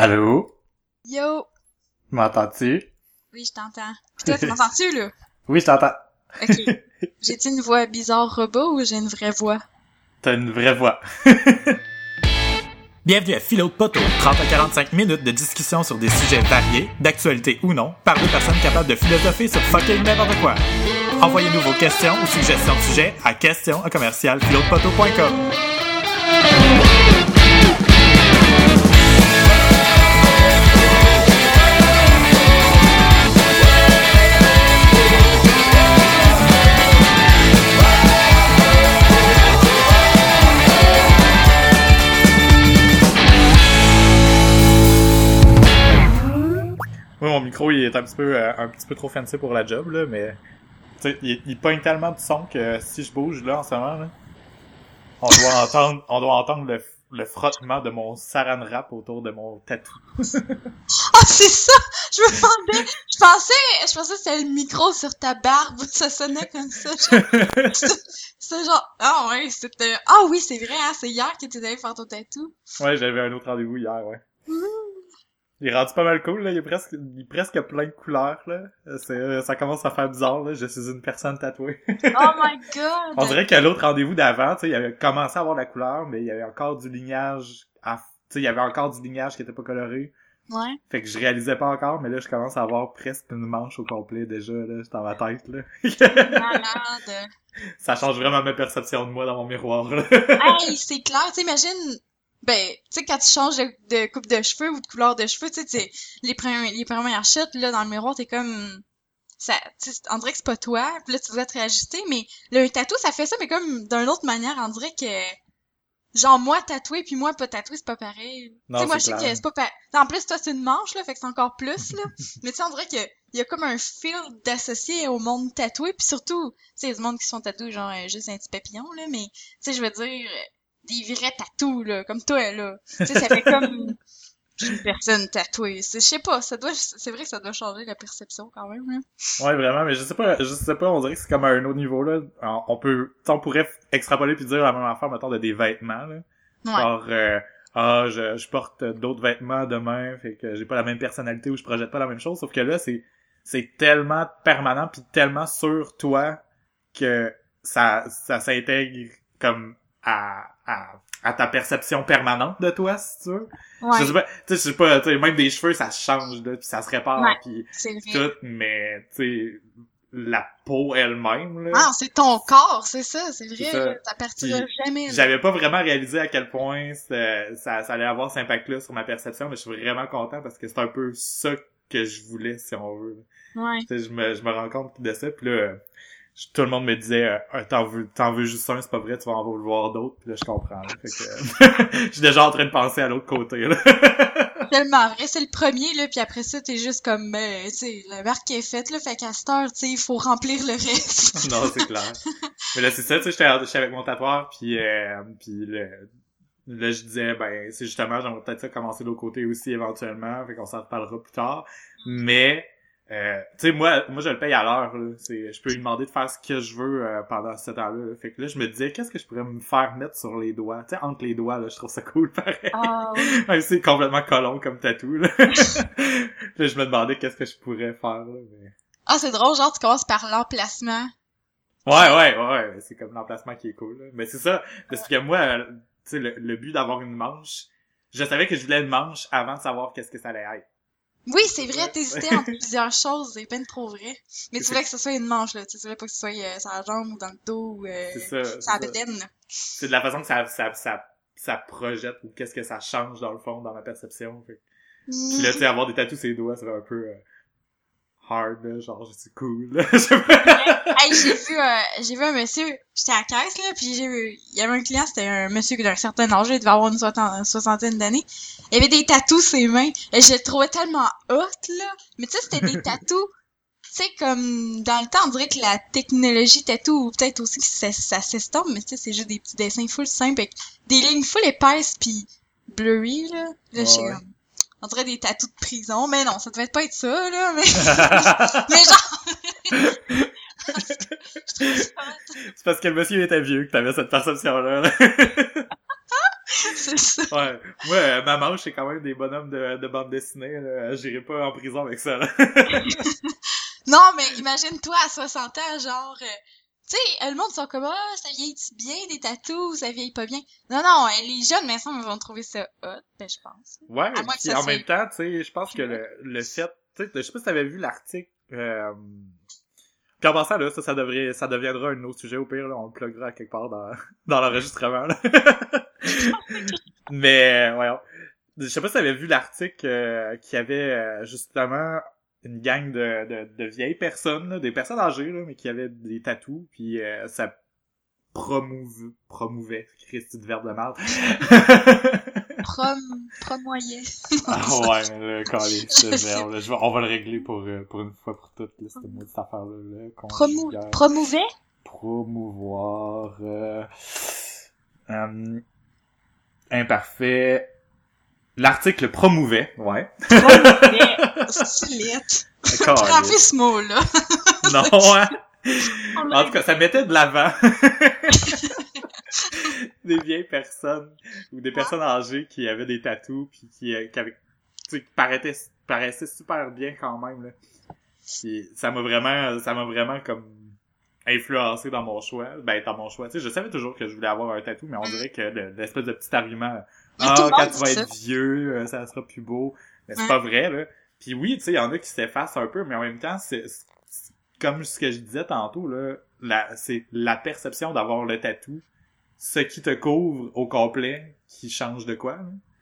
Allô? Yo! M'entends-tu? Oui, je t'entends. Pis toi, tu m'entends-tu, là? Oui, je t'entends. Ok. J'ai-tu une voix bizarre robot ou j'ai une vraie voix? T'as une vraie voix. Bienvenue à Philo de Poteau, 30 à 45 minutes de discussion sur des sujets variés, d'actualité ou non, par deux personnes capables de philosopher sur fucking n'importe quoi. Envoyez-nous vos questions ou suggestions de sujets à questions à commercial mon micro, il est un petit peu, euh, un petit peu trop fancy pour la job, là, mais, il, il pogne tellement de son que si je bouge, là, en ce moment, là, on doit entendre, on doit entendre le, le frottement de mon saran wrap autour de mon tatou. Ah, c'est ça! Je me demandais, je pensais, je pensais que c'était le micro sur ta barbe, ça sonnait comme ça. C'était genre, ah ouais, c'était, ah oui, c'est vrai, hein, c'est hier que tu allé faire ton tatou. ouais, j'avais un autre rendez-vous hier, ouais. Il est rendu pas mal cool, là. Il est presque, il est presque plein de couleurs, là. C'est, euh, ça commence à faire bizarre, là. Je suis une personne tatouée. Oh my god! On dirait qu'à l'autre rendez-vous d'avant, tu sais, il avait commencé à avoir la couleur, mais il y avait encore du lignage à, tu sais, il y avait encore du lignage qui était pas coloré. Ouais. Fait que je réalisais pas encore, mais là, je commence à avoir presque une manche au complet déjà, là. Dans ma tête, là. Malade. ça change vraiment ma perception de moi dans mon miroir, là. Hey, c'est clair, imagine, ben, tu sais, quand tu changes de, de coupe de cheveux ou de couleur de cheveux, tu sais, les premières, les premières chutes, là, dans le miroir, t'es comme, ça, on dirait que c'est pas toi, puis là, tu dois te réajuster, mais le tatou, ça fait ça, mais comme d'une autre manière, on dirait que, genre, moi tatoué, puis moi pas tatoué, c'est pas pareil. Tu sais, moi, je sais que c'est pas pareil. En plus, toi, c'est une manche, là, fait que c'est encore plus, là. mais tu sais, on dirait que, il y a comme un fil d'associé au monde tatoué, puis surtout, tu sais, il y a du monde qui sont tatoués, genre, euh, juste un petit papillon, là, mais, tu sais, je veux dire, des vrais tatous, là, comme toi, là. Tu sais, ça fait comme une personne tatouée. C'est- Je sais pas, ça doit, c'est vrai que ça doit changer la perception quand même, là. Ouais, vraiment, mais je sais pas, je sais pas, on dirait que c'est comme à un autre niveau, là. On on peut, tu sais, on pourrait extrapoler puis dire la même affaire, mettons, de des vêtements, là. Ouais. Genre, euh, ah, je, je porte d'autres vêtements demain, fait que j'ai pas la même personnalité ou je projette pas la même chose. Sauf que là, c'est, c'est tellement permanent puis tellement sur toi que ça, ça s'intègre comme à, à, à ta perception permanente de toi, si tu veux. Ouais, Je sais pas, tu sais, je sais pas, tu sais, même des cheveux, ça change, là, puis ça se répare, Ouais. puis tout, mais, tu sais, la peau elle-même, là. Ah, c'est ton corps, c'est ça, c'est vrai, ça. là, ça partira Puis, jamais. J'avais pas vraiment réalisé à quel point ça, ça, ça allait avoir cet impact-là sur ma perception, mais je suis vraiment content parce que c'est un peu ça que je voulais, si on veut. Ouais. Tu sais, je me, je me rends compte de ça, puis là, tout le monde me disait, euh, t'en veux, t'en veux juste un, c'est pas vrai, tu vas en vouloir d'autres, puis là, je comprends. là. Fait que, euh, je suis déjà en train de penser à l'autre côté, là. Tellement vrai, c'est le premier, là, puis après ça, t'es juste comme, ben, tu sais, la marque est faite, là, fait qu'à cette heure, tu sais, il faut remplir le reste. non, c'est clair. Mais là, c'est ça, tu sais, j'étais j'étais avec mon tatoueur, puis euh, puis le, là, je disais, ben, c'est justement, j'aimerais peut-être ça commencer de l'autre côté aussi, éventuellement, fait qu'on s'en reparlera plus tard. Mais, euh, tu sais, moi, moi, je le paye à l'heure, je peux lui demander de faire ce que je veux euh, pendant ce temps-là. là. Fait que là, je me disais, qu'est-ce que je pourrais me faire mettre sur les doigts? Tu sais, entre les doigts, là, je trouve ça cool, pareil. Ah, oui. Même si c'est complètement colon comme tatou, là. là, je me demandais qu'est-ce que je pourrais faire, là, mais... Ah, c'est drôle, genre, tu commences par l'emplacement. Ouais, ouais, ouais, ouais, c'est comme l'emplacement qui est cool. Là. Mais c'est ça, parce que moi, euh, tu sais, le, le but d'avoir une manche, je savais que je voulais une manche avant de savoir qu'est-ce que ça allait être. Oui, c'est vrai, t'hésitais entre plusieurs choses, c'est peine trop vrai. Mais tu voulais que ce soit une manche, là. Tu voulais pas que ce soit euh, sur la jambe ou dans le dos ou euh, C'est ça. sur la ça. C'est de la façon que ça, ça, ça, ça projette ou qu'est-ce que ça change dans le fond, dans ma perception. Fait. Puis là, tu sais, avoir des tatous sur les doigts, c'est un peu euh, hard, là, genre, c'est cool. là. Je. Hey, j'ai vu, euh, j'ai vu un monsieur, j'étais à la caisse, là, puis j'ai vu, il y avait un client, c'était un monsieur d'un certain âge, il devait avoir une soixantaine, d'années. Il avait des tatous sur ses mains, et je le trouvais tellement hot, là. Mais tu sais, c'était des tatous, tu sais, comme, dans le temps, on dirait que la technologie tatou, ou peut-être aussi que ça, ça s'estompe, mais tu sais, c'est juste des petits dessins full simples, avec des lignes full épaisses, puis blurry, là. Là, j'étais Ouais. comme, on dirait des tatous de prison, mais non, ça devait pas être ça, là, mais, mais genre, c'est parce que le monsieur était vieux que t'avais cette perception-là. là. c'est ça. Ouais. Moi, euh, ma manche, c'est quand même des bonhommes de, de bande dessinée. J'irai pas en prison avec ça. Là. Non, mais imagine-toi à 60 ans, genre, euh, tu sais, le monde sont comme, ah, ça vieillit bien des tatous, ça vieillit pas bien. Non, non, euh, les jeunes, mais ça, vont trouver ça hot, ben, je pense. Ouais, puis en soit- même temps, tu sais, je pense que le, le fait, tu sais, je sais pas si t'avais vu l'article, euh... puis en passant, là, ça, ça devrait, ça deviendra un autre sujet au pire, là, on le pluggera quelque part dans, dans l'enregistrement, là. Mais, ouais, je sais pas si t'avais vu l'article euh, qui avait, euh, justement, une gang de, de, de vieilles personnes, là, des personnes âgées, là, mais qui avaient des tatous, puis euh, ça promouve, promouvait, Christy de verbe de merde. Prom, promoyait. Ah ouais, ce verbe, là. Je vais- on va le régler pour, euh, pour une fois pour toutes, là, cette affaire-là, là. Promou, promouvait? Promouvoir, euh, euh, imparfait. L'article promouvait, ouais. Promouvait. Stylette. Calé. Rappelez ce mot-là. Non, hein? En tout cas, ça mettait de l'avant des vieilles personnes ou des personnes âgées qui avaient des tatous puis qui, euh, qui avaient, tu sais, qui paraissaient, paraissaient super bien quand même là. Puis ça m'a vraiment, ça m'a vraiment comme influencé dans mon choix. Ben dans mon choix, tu sais, je savais toujours que je voulais avoir un tatou, mais on dirait que le- l'espèce de petit argument, ah le quand tu vas être vieux, euh, ça sera plus beau. Mais c'est pas vrai là. Puis oui, tu sais, il y en a qui s'effacent un peu, mais en même temps, c'est comme ce que je disais tantôt là, la, c'est la perception d'avoir le tatou, ce qui te couvre au complet, qui change de quoi.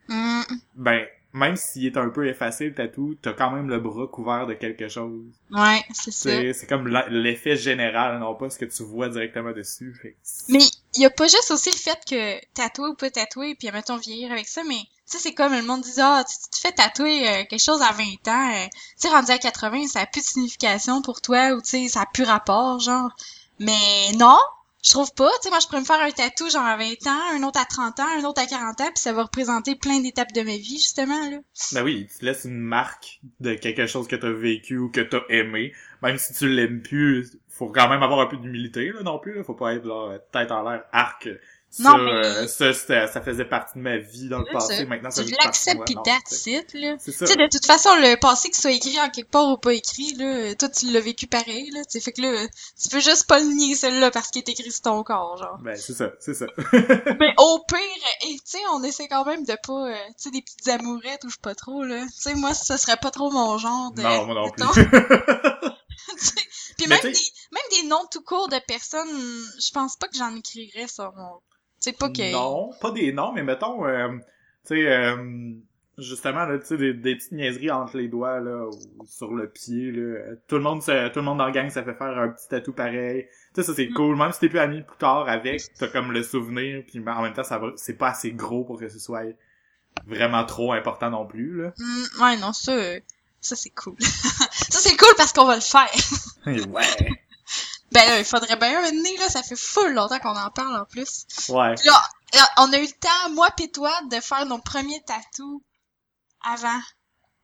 Hum, Ben même s'il est un peu effacé le tatou, t'as quand même le bras couvert de quelque chose. ouais, c'est ça. C'est comme l'effet général, non pas ce que tu vois directement dessus. Fait Mais il y a pas juste aussi le fait que tatouer ou pas tatouer, puis mettons vieillir avec ça, mais sais, c'est comme le monde dit, ah, tu, tu te fais tatouer euh, quelque chose à 20 ans, euh, tu sais, rendu à 80, ça a plus de signification pour toi, ou tu sais, ça a plus rapport, genre. Mais non, je trouve pas, tu sais, moi je pourrais me faire un tatou genre à 20 ans, un autre à 30 ans, un autre à 40 ans, puis ça va représenter plein d'étapes de ma vie, justement, là. Ben oui, tu laisses une marque de quelque chose que t'as vécu ou que t'as aimé. Même si tu l'aimes plus, faut quand même avoir un peu d'humilité, là, non plus, là. Faut pas être, là, tête en l'air, arc. Ça, Non, mais- euh, ça, ça faisait partie de ma vie dans le passé, ça. maintenant ça l'acceptes moi. pis that's it, là. C'est ça. Tu sais, de toute façon, le passé qu'il soit écrit en quelque part ou pas écrit, là, toi, tu l'as vécu pareil, là. Tu sais, fait que là, tu peux juste pas le nier, celle-là, parce qu'il est écrit sur ton corps, genre. Ben, c'est ça, c'est ça. Mais au pire, et tu sais, on essaie quand même de pas, euh, tu sais, des petites amourettes ou je pas trop, là. Tu sais, moi, ça serait pas trop mon genre de... non, moi non plus. Puis même des, même des noms tout courts de personnes, je pense pas que j'en écrirais sur mon... Sais, pas que... Non, pas des noms, mais mettons, euh, tu sais, euh, justement, là, tu sais, des, des petites niaiseries entre les doigts, là, ou sur le pied, là. Tout le monde, se- tout le monde dans le gang, ça fait faire un petit tatou pareil. Tu sais, ça, c'est Mm. cool. Même si t'es plus ami plus tard avec, t'as comme le souvenir, puis en même temps, ça va, c'est pas assez gros pour que ce soit vraiment trop important non plus, là. Hmm, ouais, non, ça, ça c'est cool. ça c'est cool parce qu'on va le faire. ouais. Ben il faudrait bien un nez, là, ça fait full longtemps qu'on en parle en plus. Ouais. Là, là, on a eu le temps, moi pis toi, de faire nos premiers tatous avant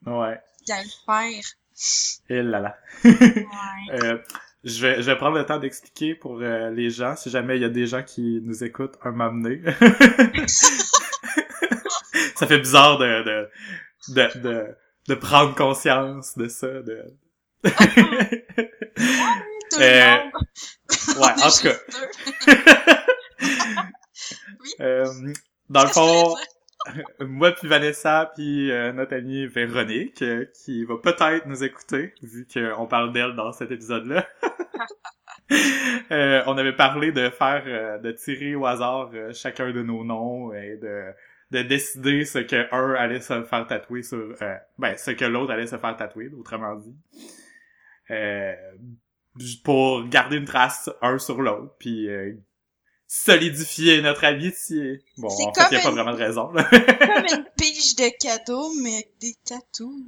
Ouais. d'aller le faire. Et là là. Ouais. Euh, je vais, je vais prendre le temps d'expliquer pour euh, les gens, si jamais il y a des gens qui nous écoutent, un m'amener. ça fait bizarre de, de, de, de, de prendre conscience de ça, de... Euh, monde. Ouais, en tout cas, euh, dans le fond, moi puis Vanessa puis euh, notre amie Véronique, euh, qui va peut-être nous écouter, vu qu'on parle d'elle dans cet épisode-là. Euh, on avait parlé de faire, euh, de tirer au hasard euh, chacun de nos noms et de de décider ce que un allait se faire tatouer sur, euh, ben ce que l'autre allait se faire tatouer, autrement dit, euh, pour garder une trace un sur l'autre, puis euh, solidifier notre amitié. Bon, en fait, il y a pas une- vraiment de raison. Là. Comme une pige de cadeaux, mais avec des tatous.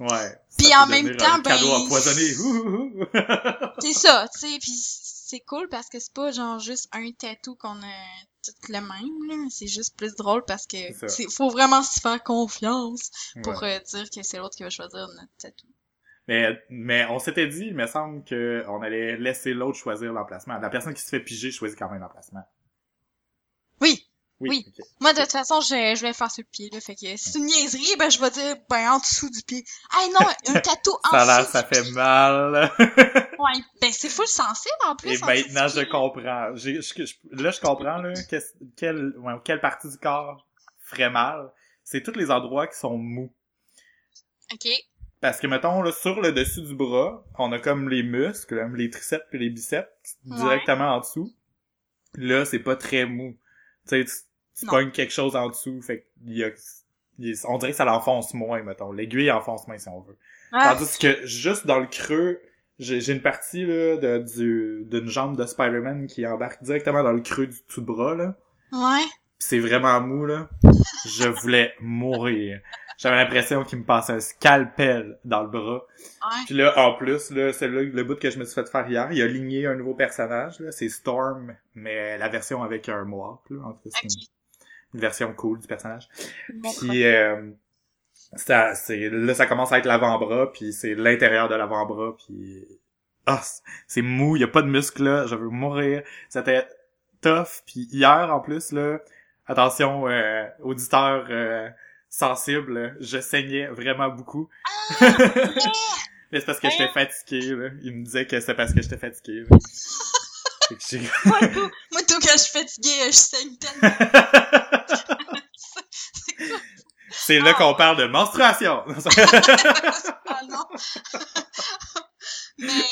Ouais. Puis en même temps, un cadeau ben, empoisonné. C'est ça, tu sais, pis c'est cool parce que c'est pas genre juste un tatou qu'on a tout le même, là. C'est juste plus drôle parce que c'est faut vraiment se faire confiance pour Ouais. euh, dire que c'est l'autre qui va choisir notre tatou. Mais, mais on s'était dit, il me semble que on allait laisser l'autre choisir l'emplacement. La personne qui se fait piger choisit quand même l'emplacement. Oui, Oui. ok. Moi, de toute façon, je, je vais faire sur le pied, là. Fait que si c'est une niaiserie, ben, je vais dire, ben, en dessous du pied. Ah non, un tatou en Ça dessous. ça fait mal. Ouais, ben, c'est full sensible, en plus. Et en maintenant, je pied. comprends. Je- je- là, je comprends, là, quelle, ouais, quelle partie du corps ferait mal. C'est tous les endroits qui sont mous. Ok. Parce que, mettons, là, sur le dessus du bras, on a comme les muscles, les triceps et les biceps, Ouais. directement en dessous. Là, c'est pas très mou. Tu sais, tu, tu Non. pognes quelque chose en dessous, fait qu'il y a, il y a- on dirait que ça l'enfonce moins, mettons. L'aiguille enfonce moins, si on veut. Ah, Tandis que juste dans le creux, j'ai une partie là de du d'une jambe de Spider-Man qui embarque directement dans le creux du tout bras là. ouais. Pis c'est vraiment mou là. Je voulais mourir. J'avais l'impression qu'il me passait un scalpel dans le bras. Ouais. Puis là, en plus, là, c'est le bout que je me suis fait faire hier. Il a ligné un nouveau personnage, là. C'est Storm, mais la version avec un mohawk, là. En tout cas, c'est Ok. une, version cool du personnage. Bon, Puis euh, ça, c'est là ça commence à être l'avant-bras, puis c'est l'intérieur de l'avant-bras, puis ah, c'est- c'est mou, y a pas de muscle là, je veux mourir. C'était tough, puis hier en plus là, attention euh, auditeur euh, sensible, je saignais vraiment beaucoup. Mais c'est parce que j'étais fatigué là. Il me disait que c'est parce que j'étais fatigué. là. J'ai- Moi, tout, moi, tout, quand je suis fatiguée, je saigne tellement. c'est là qu'on parle de menstruation. Ah non. Mais,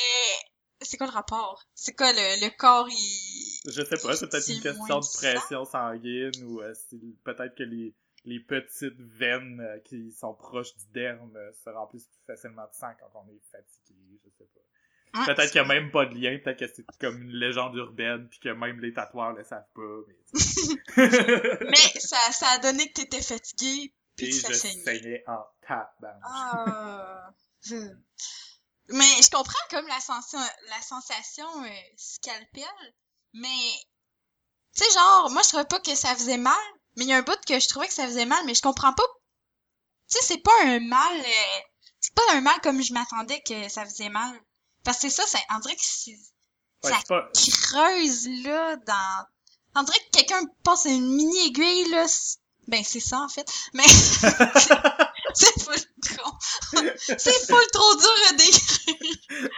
c'est quoi le rapport? C'est quoi le, le corps, il... Je sais pas, c'est peut-être une question de pression sanguine ou euh, c'est peut-être que les, les petites veines euh, qui sont proches du derme euh, se remplissent plus facilement de sang quand on est fatigué, je sais pas. Ouais, Peut-être qu'il y a même pas de lien, peut-être que c'est comme une légende urbaine puis que même les tatoueurs le savent pas, mais... Mais ça, ça a donné que t'étais fatigué, puis Et que je ça saignait. saignais en tabarnak. Ah. je- Mais je comprends comme la, sensation, la sensation euh, scalpel, mais tu sais genre moi je trouvais pas que ça faisait mal, mais il y a un bout que je trouvais que ça faisait mal, mais je comprends pas. Tu sais c'est pas un mal, euh, c'est pas un mal comme je m'attendais que ça faisait mal, parce que c'est ça, ça on dirait que c'est Ouais, ça pas... creuse là dans, on dirait que quelqu'un passe une mini aiguille là. Ben c'est ça en fait, mais c'est full trop, c'est full trop dur à décrire.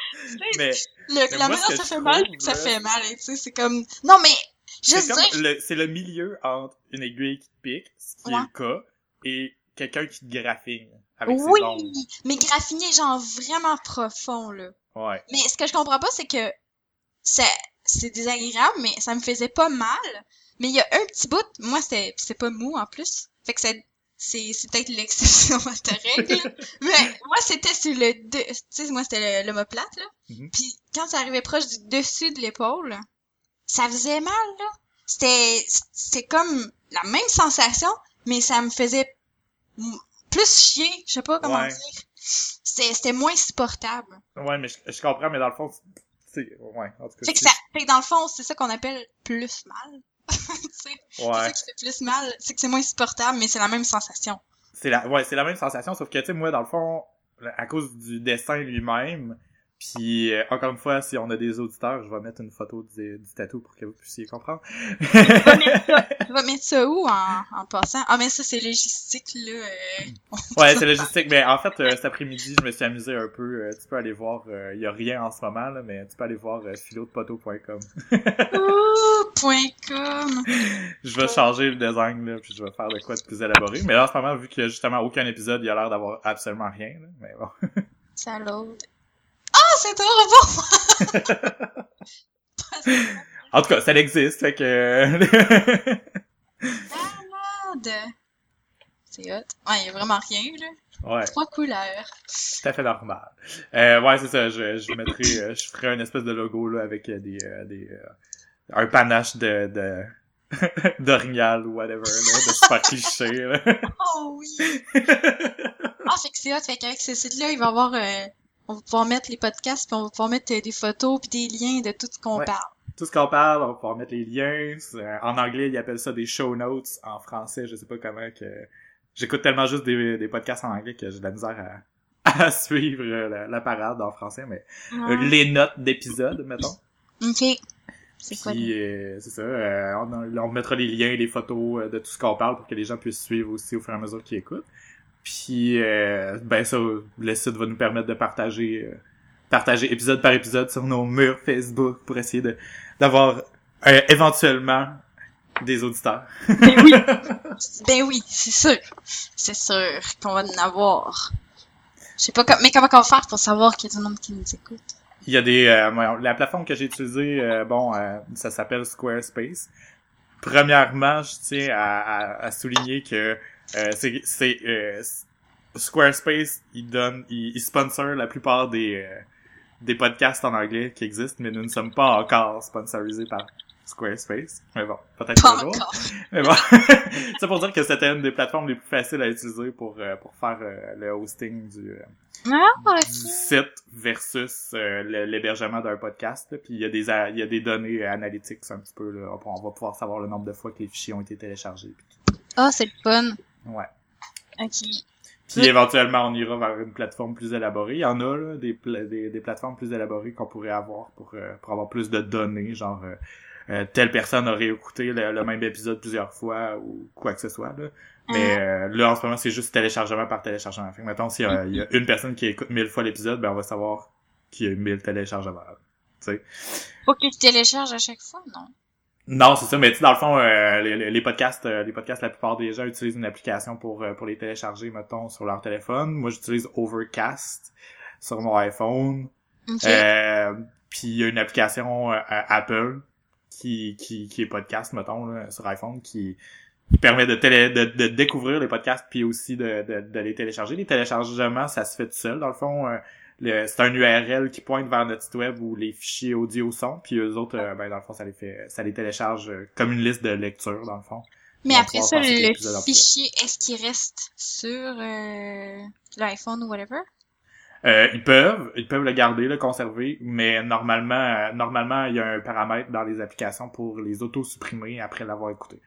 Mais Le, Mais la manière ça fait mal, ça fait mal, tu sais, c'est comme... Non, mais, juste dire... le, c'est le milieu entre une aiguille qui te pique, ce qui est le cas, et quelqu'un qui te graffine avec Oui, ses ongles. mais graffiner, genre, vraiment profond, là. Ouais. Mais ce que je comprends pas, c'est que c'est désagréable, mais ça me faisait pas mal. Mais il y a un petit bout, moi, c'est pas mou, en plus. Fait que c'est c'est peut-être l'exception à ta règle. mais moi, c'était sur le... Tu sais, moi, c'était l'omoplate, là. Mhm. Puis quand ça arrivait proche du dessus de l'épaule, ça faisait mal, là. C'était c'était comme la même sensation, mais ça me faisait plus chier, je sais pas comment Ouais. dire. C'était c'était moins supportable. Ouais, mais je, je comprends, mais dans le fond, c'est... Ouais, en tout cas... Fait que c'est- ça fait que dans le fond, c'est ça qu'on appelle plus mal. tu sais, c'est Ouais. ça qui fait plus mal, c'est que c'est moins supportable, mais c'est la même sensation. C'est la, ouais, c'est la même sensation, sauf que, tu sais, moi, dans le fond, à cause du dessin lui-même, puis euh, encore une fois, si on a des auditeurs, je vais mettre une photo du, du tatou pour que vous puissiez comprendre. Je vais mettre ça où en, en passant? Ah, mais ça, c'est logistique, là. euh, Ouais, c'est logistique, mais en fait, euh, cet après-midi, je me suis amusé un peu. euh, tu peux aller voir, il y a rien en ce moment, là, mais tu peux aller voir point com. je vais changer le design, là, puis je vais faire de quoi de plus élaboré. Mais là, en ce moment, vu qu'il y a justement aucun épisode, il y a l'air d'avoir absolument rien, là, mais bon. Ça c'est trop bon! En tout cas, ça existe, fait que... Malade! C'est hot. Ouais, y a vraiment rien, là. ouais. Trois couleurs. tout à fait normal. Euh, ouais, c'est ça. Je, je mettrai, euh, je ferai un espèce de logo là avec euh, des, euh, des, euh, un panache de, de d'orignal ou whatever là, de super cliché. Là. Oh oui! ah, fait que c'est hot. Fait qu'avec ce site-là, il va y avoir... euh, on va pouvoir mettre les podcasts, puis on va pouvoir mettre euh, des photos, puis des liens de tout ce qu'on Ouais. parle. Tout ce qu'on parle, on va pouvoir mettre les liens. Euh, En anglais, ils appellent ça des show notes. En français, je sais pas comment que. J'écoute tellement juste des, des podcasts en anglais que j'ai de la misère à, à suivre euh, la, la parade en français, mais les notes d'épisode, mettons. Ok. C'est quoi? Euh, c'est ça, euh, on, on mettra les liens, les photos de tout ce qu'on parle pour que les gens puissent suivre aussi au fur et à mesure qu'ils écoutent. Puis, euh, ben ça, le site va nous permettre de partager, euh, partager épisode par épisode sur nos murs Facebook pour essayer de d'avoir euh, éventuellement des auditeurs. Ben oui! ben oui, c'est sûr. C'est sûr qu'on va en avoir. Je sais pas, mais comment on va faire pour savoir qu'il y a du monde qui nous écoute? Il y a des euh, la plateforme que j'ai utilisée, euh, bon, euh, ça s'appelle Squarespace. Premièrement, je tiens à, à, à souligner que euh, c'est c'est euh, Squarespace, il donne, il, il sponsor la plupart des euh, des podcasts en anglais qui existent, mais nous ne sommes pas encore sponsorisés par Squarespace. Mais bon, peut-être Pas un jour. encore. Mais bon, c'est pour dire que c'était une des plateformes les plus faciles à utiliser pour euh, pour faire euh, le hosting du euh, Ah, du site versus l'hébergement d'un podcast. là. Puis il y a des il y a des données analytiques un petit peu là. On va pouvoir savoir le nombre de fois que les fichiers ont été téléchargés. Ah, c'est le fun. Ouais. Ok. Puis éventuellement on ira vers une plateforme plus élaborée. Il y en a là, des, pla- des, des plateformes plus élaborées qu'on pourrait avoir pour euh, pour avoir plus de données, genre euh, euh, telle personne aurait écouté le, le même épisode plusieurs fois ou quoi que ce soit là. Mais euh, là, en ce moment, c'est juste téléchargement par téléchargement. Fait que, mettons, s'il y, a- il y a une personne qui écoute mille fois l'épisode, ben, on va savoir qu'il y a mille téléchargements. Faut que tu télécharges à chaque fois, non? Non, c'est ça, mais tu sais, dans le fond, euh, les, podcasts, euh, les podcasts, la plupart des gens utilisent une application pour, euh, pour les télécharger, mettons, sur leur téléphone. Moi, j'utilise Overcast sur mon iPhone. Euh, puis il y a une application euh, Apple qui, qui, qui est podcast, mettons, là, sur iPhone, qui, qui permet de, télé, de, de découvrir les podcasts puis aussi de, de, de les télécharger. Les téléchargements, ça se fait tout seul. Dans le fond, euh, c'est un URL qui pointe vers notre site web où les fichiers audio sont, puis eux autres, euh, ben, dans le fond, ça les fait ça les télécharge euh, comme une liste de lecture, dans le fond. mais après ça, le fichier, est-ce qu'il reste sur euh, l'iPhone ou whatever? Euh, ils peuvent, ils peuvent le garder, le conserver, mais normalement, euh, normalement, il y a un paramètre dans les applications pour les auto-supprimer après l'avoir écouté.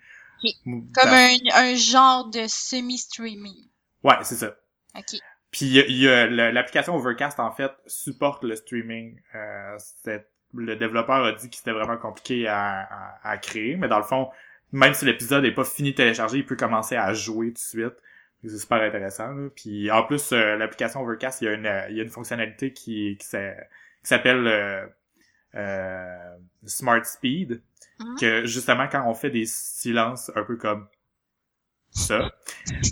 Ok. Ou- Comme un, un genre de semi-streaming. Ouais, c'est ça. Ok. Puis il y a- y a l'application Overcast en fait supporte le streaming. Euh, le développeur a dit que c'était vraiment compliqué à, à, à créer, mais dans le fond, même si l'épisode est pas fini de télécharger, il peut commencer à jouer tout de suite. C'est super intéressant. là. Puis en plus, euh, l'application Overcast, il y a une, il y a une fonctionnalité qui, qui s'a- qui s'appelle euh, euh, Smart Speed, Mhm. que justement quand on fait des silences un peu comme ça,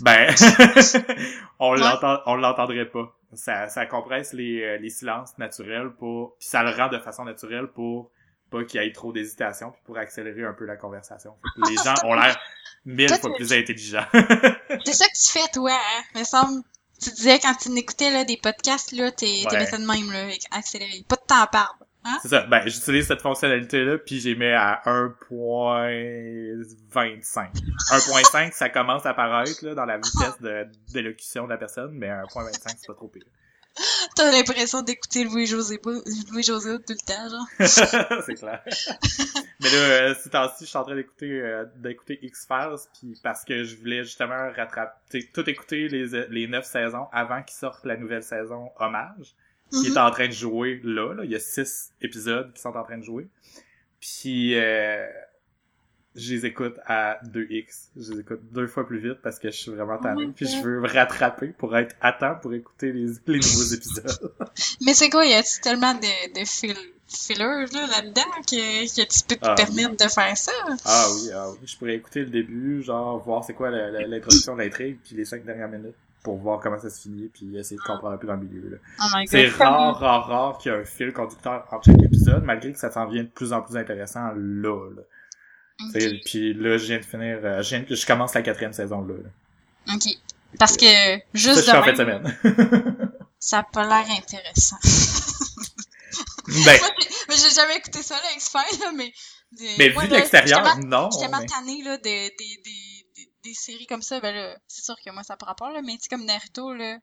ben on Ouais. l'entend, on l'entendrait pas. Ça, ça compresse les, euh, les silences naturels pour, puis ça le rend de façon naturelle pour pas qu'il y ait trop d'hésitation, puis pour accélérer un peu la conversation. Les gens ont l'air mille Toi, fois plus intelligents. C'est ça que tu fais, toi, hein? Me semble. Tu disais quand tu écoutais là, des podcasts, là, t'es Ouais. de même, là, accéléré. Pas de temps à perdre. C'est ça. Ben, j'utilise cette fonctionnalité-là, puis j'ai mis à 1.25. 1.5, ça commence à apparaître là, dans la vitesse de d'élocution de la personne, mais 1.25, c'est pas trop pire. T'as l'impression d'écouter Louis-José Bou- Louis-José tout le temps, genre. c'est clair. Mais là, euh, ces temps-ci, je suis en train d'écouter euh, d'écouter X-Files, puis parce que je voulais justement rattraper, tout écouter les, les neuf saisons avant qu'ils sortent la nouvelle saison Hommage, qui Mhm. est en train de jouer là, là. Il y a six épisodes qui sont en train de jouer. Puis, euh, je les écoute à 2x. Je les écoute deux fois plus vite parce que je suis vraiment tanné. my puis je veux me rattraper pour être à temps pour écouter les, les nouveaux épisodes. Mais c'est quoi, y a-tu tellement de, de fil fillers, là, là-dedans, que, que tu peux te Ah, permettre de faire ça? Ah oui, ah oui. Je pourrais écouter le début, genre voir c'est quoi l'introduction de l'intrigue, puis les cinq dernières minutes pour voir comment ça se finit, puis essayer de comprendre un peu dans le milieu. Là. Oh. C'est rare, rare, rare qu'il y ait un fil conducteur entre chaque épisode, malgré que ça s'en vient de plus en plus intéressant là. là. Ok. T'sais, Puis là, je viens de finir, euh, je, viens de- je commence la quatrième saison là. là. Ok. Parce que, Ça, juste je fais en de fin de même, semaine. ça a pas l'air intéressant. ben, mais j'ai jamais écouté ça, là, X-Files, là, mais... de- mais vu de l'extérieur, non. J'étais mais- tannée, là, de, des, des, des, des séries comme ça, ben là, c'est sûr que moi, ça par rapport, là, mais tu sais, comme Naruto, là.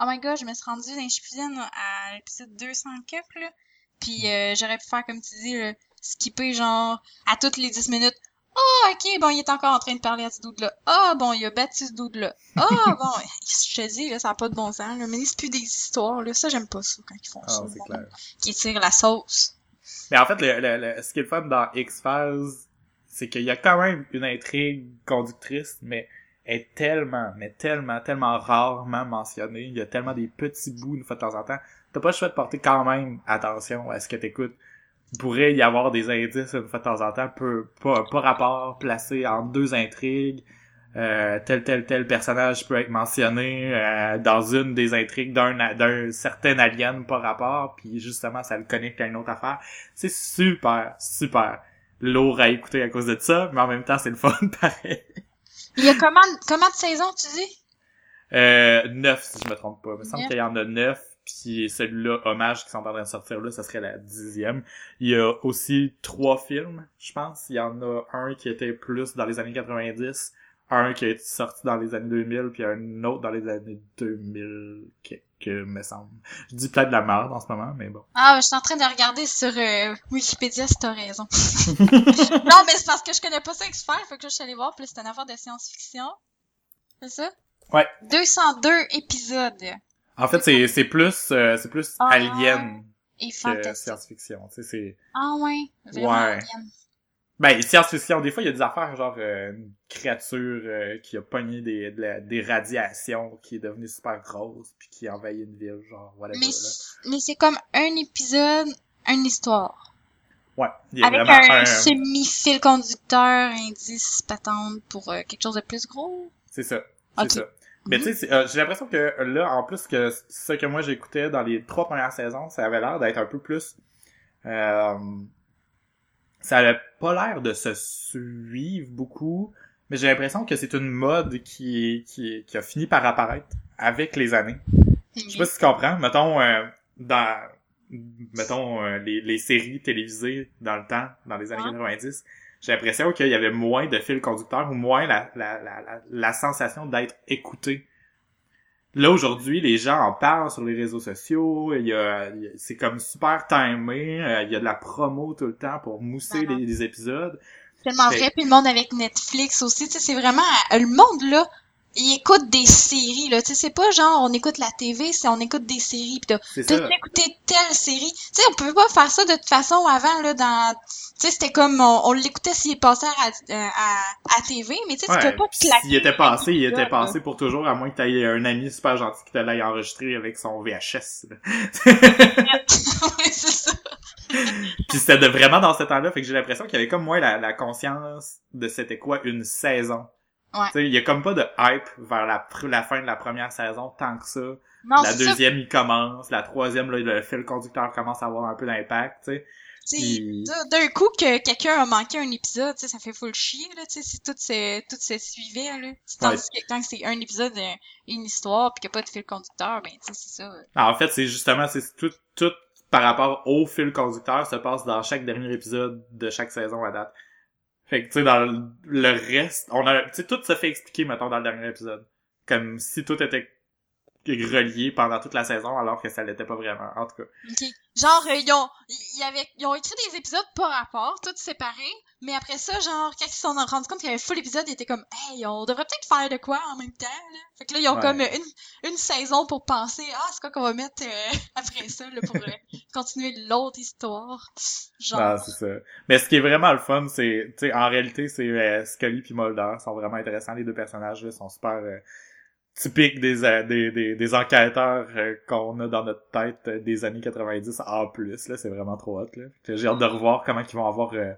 Oh my god, je me suis rendue dans Shippuden à l'épisode 200 cup, là. Puis euh, j'aurais pu faire, comme tu dis, là, skipper, genre, à toutes les 10 minutes. Ah, ok, bon, il est encore en train de parler à ce dude-là. Ah, bon, il a battu ce dude-là. Ah, bon, je te dis, là, ça n'a pas de bon sens, là. Mais c'est plus des histoires, là. Ça, j'aime pas ça quand ils font Ah, ça. c'est clair. Qui tirent la sauce. Mais en fait, le, le, le- ce qui est le fun dans X-Files, c'est qu'il y a quand même une intrigue conductrice, mais elle est tellement, mais tellement, tellement rarement mentionnée. Il y a tellement des petits bouts une fois de temps en temps. T'as pas le choix de porter quand même attention à ce que t'écoutes. Il pourrait y avoir des indices une fois de temps en temps, peu, pas, pas rapport, placés en deux intrigues. Euh, tel tel tel personnage peut être mentionné euh, dans une des intrigues d'un d'un certain alien par rapport puis justement ça le connecte à une autre affaire c'est super super lourd à écouter à cause de ça mais en même temps c'est le fun pareil. Il y a comment, comment de saisons, tu dis? euh, neuf si je me trompe pas. Il me semble qu'il y en a neuf puis celui-là hommage qui sont en train de sortir là ça serait la dixième. Il y a aussi trois films je pense. Il y en a un qui était plus dans les années 90 un qui est sorti dans les années 2000 puis un autre dans les années 2000 quelques me semble je dis plein de la merde en ce moment mais bon Ah, je suis en train de regarder sur euh, Wikipédia si t'as raison. non, mais c'est parce que je connais pas ça X-Files, fait que je suis allée voir, puis c'est une affaire de science-fiction. C'est ça? Ouais. 202 épisodes. en fait c'est c'est plus euh, c'est plus Ah. alien Et que science-fiction tu sais c'est Ah ouais, vraiment Ouais. alien. Ben, science-fiction, des fois, il y a des affaires, genre, euh, une créature euh, qui a pogné des, de la- des radiations, qui est devenue super grosse, puis qui envahit une ville, genre, whatever, Mais, c'est comme un épisode, une histoire. Ouais, il y a Avec un, un... semi-fil conducteur, indice, patente pour euh, quelque chose de plus gros. C'est ça, c'est ça. Mais tu sais, euh, j'ai l'impression que là, en plus que ce que moi j'écoutais dans les trois premières saisons, ça avait l'air d'être un peu plus... Euh, ça avait pas l'air de se suivre beaucoup, mais j'ai l'impression que c'est une mode qui, qui, qui a fini par apparaître avec les années. Je sais pas si tu comprends. Mettons, euh, dans, mettons, euh, les, les séries télévisées dans le temps, dans les années Ouais. 90, j'ai l'impression qu'il y avait moins de fil conducteur ou moins la, la, la, la, la sensation d'être écouté. Là, aujourd'hui, les gens en parlent sur les réseaux sociaux, il y a, c'est comme super timé, euh, il y a de la promo tout le temps pour mousser les, les épisodes. tellement Fait- vrai. Puis le monde avec Netflix aussi, tu sais, c'est vraiment euh, le monde là. Il écoute des séries là, tu sais, c'est pas genre on écoute la TV, c'est on écoute des séries. Puis t'as écouté telle série. Tu sais, on pouvait pas faire ça de toute façon avant là dans. Tu sais, c'était comme on, on l'écoutait s'il passait à, euh, à, à TV, mais tu sais, tu peux pas claquer. s'il était passé, il était passé pour toujours, à moins que t'aies un ami super gentil qui te l'ait enregistré avec son VHS. ouais, c'est ça. Puis c'était vraiment dans ce temps-là, fait que j'ai l'impression qu'il y avait comme moi la, la conscience de c'était quoi une saison. Ouais. Il y a comme pas de hype vers la, la fin de la première saison tant que ça. Non, la ça. deuxième, il commence. La troisième, là, le fil conducteur commence à avoir un peu d'impact, Puis- d'un- coup que quelqu'un a manqué un épisode, ça fait full chier, là, tu sais, si tout se, tout se suivait, là. Tandis que quand c'est un épisode, euh, une histoire, pis qu'il n'y a pas de fil conducteur, ben, tu sais, c'est ça. Ah, en fait, c'est justement, c'est tout, tout par rapport au fil conducteur se passe dans chaque dernier épisode de chaque saison à date. Fait que, tu sais, dans le, reste, on a, tu sais, tout se fait expliquer, mettons, dans le dernier épisode. Comme si tout était relié pendant toute la saison, alors que ça l'était pas vraiment, en tout cas. Ok. Genre, euh, ils ont, ils, y avait- ils ont écrit des épisodes par rapport, tous séparés, mais après ça, genre, quand ils se sont rendus compte qu'il y avait full épisode, ils étaient comme, hey, on devrait peut-être faire de quoi en même temps, là. Fait que là, ils ont Ouais. comme une, une saison pour penser, ah, c'est quoi qu'on va mettre euh, après ça, là, pour euh, continuer l'autre histoire. Genre. Ah, c'est ça. Mais ce qui est vraiment le fun, c'est, tu sais, en réalité, c'est euh, Scully puis Mulder sont vraiment intéressants. Les deux personnages, là, sont super typiques des, euh, des, des, des enquêteurs euh, qu'on a dans notre tête euh, des années 90 en plus. Là, c'est vraiment trop hot. Là. J'ai hâte de revoir comment ils vont avoir euh,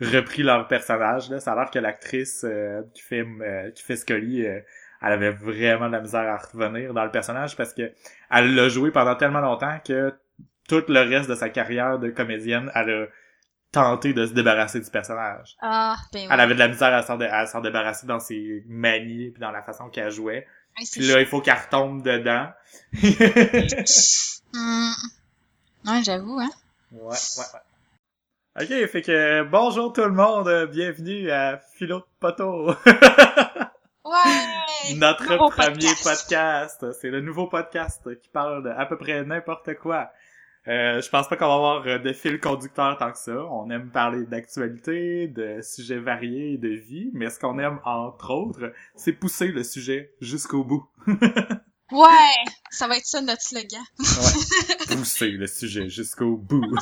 repris leur personnage. Là. Ça a l'air que l'actrice euh, qui fait euh, qui fait Scully, elle avait vraiment de la misère à revenir dans le personnage parce que elle l'a joué pendant tellement longtemps que tout le reste de sa carrière de comédienne, elle a tenté de se débarrasser du personnage. Ah, ben oui. Elle avait de la misère à s'en, dé- à s'en débarrasser dans ses manies puis dans la façon qu'elle jouait. Puis là, il faut qu'elle retombe dedans. Hmm. Ouais, j'avoue, hein. Ouais, ouais, ouais. Ok, fait que bonjour tout le monde, euh, bienvenue à Philo de Poteau. Ouais! Notre premier podcast. C'est le nouveau podcast qui parle de à peu près n'importe quoi. Euh, je pense pas qu'on va avoir euh, de fil conducteur tant que ça. On aime parler d'actualité, de sujets variés, de vie, mais ce qu'on aime entre autres, c'est pousser le sujet jusqu'au bout. Ouais! Ça va être ça notre slogan. Ouais. pousser le sujet jusqu'au bout.